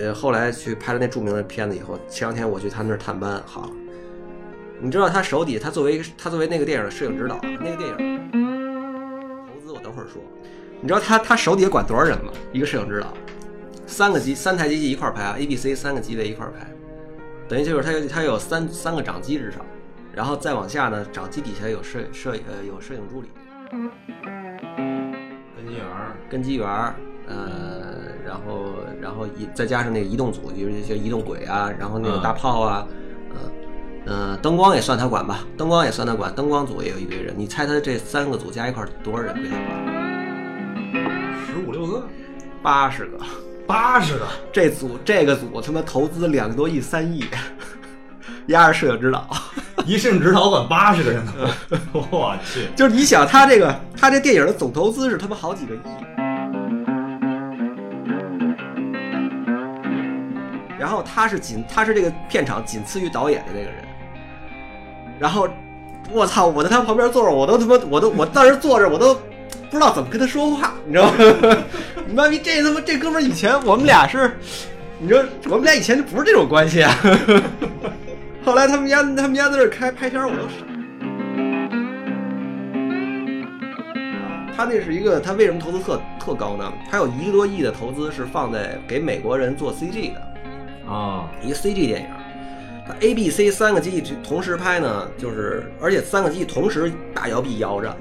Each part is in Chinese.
呃后来去拍了那著名的片子以后，前两天我去他那儿探班，好，你知道他手底他作为他作为那个电影的摄影指导，那个电影投资我等会儿说，你知道他他手底下管多少人吗？一个摄影指导，三个机三台机器一块儿拍啊，A、B、C 三个机位一块儿拍，等于就是他有他有三三个掌机至少，然后再往下呢，掌机底下有摄摄呃有摄影助理。跟机员儿跟机员儿，呃，然后然后移再加上那个移动组，就是一些移动轨啊，然后那个嗯大炮啊，呃呃，灯光也算他管吧，灯光也算他管，灯光组也有一堆人，你猜他这三个组加一块多少人归他管？十五六个，八十个。八十个，这组这个组他妈投资两个多亿三亿，压着摄影指导。一摄影指导管八十个人呢，我去，就是你想他这个他这电影的总投资是他妈好几个亿，然后他是仅他是这个片场仅次于导演的那个人，然后我操，我在他旁边坐着，我都他妈我都我当时坐着我都不知道怎么跟他说话，你知道吗？你妈逼这他妈这哥们儿以前我们俩是，你说我们俩以前就不是这种关系啊。后来他们家他们家在这开拍片儿，我都傻。他那是一个，他为什么投资特特高呢？他有一个多亿的投资是放在给美国人做 CG 的，啊，一个 CG 电影。它 A、B、C 三个机器同时拍呢，就是而且三个机器同时大摇臂摇着。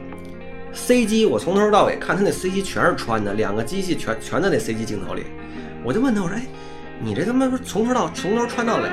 C 机我从头到尾看他那 C 机全是穿的，两个机器全全在那 C 机镜头里。我就问他，我说：“哎，你这他妈是从头到从头穿到尾，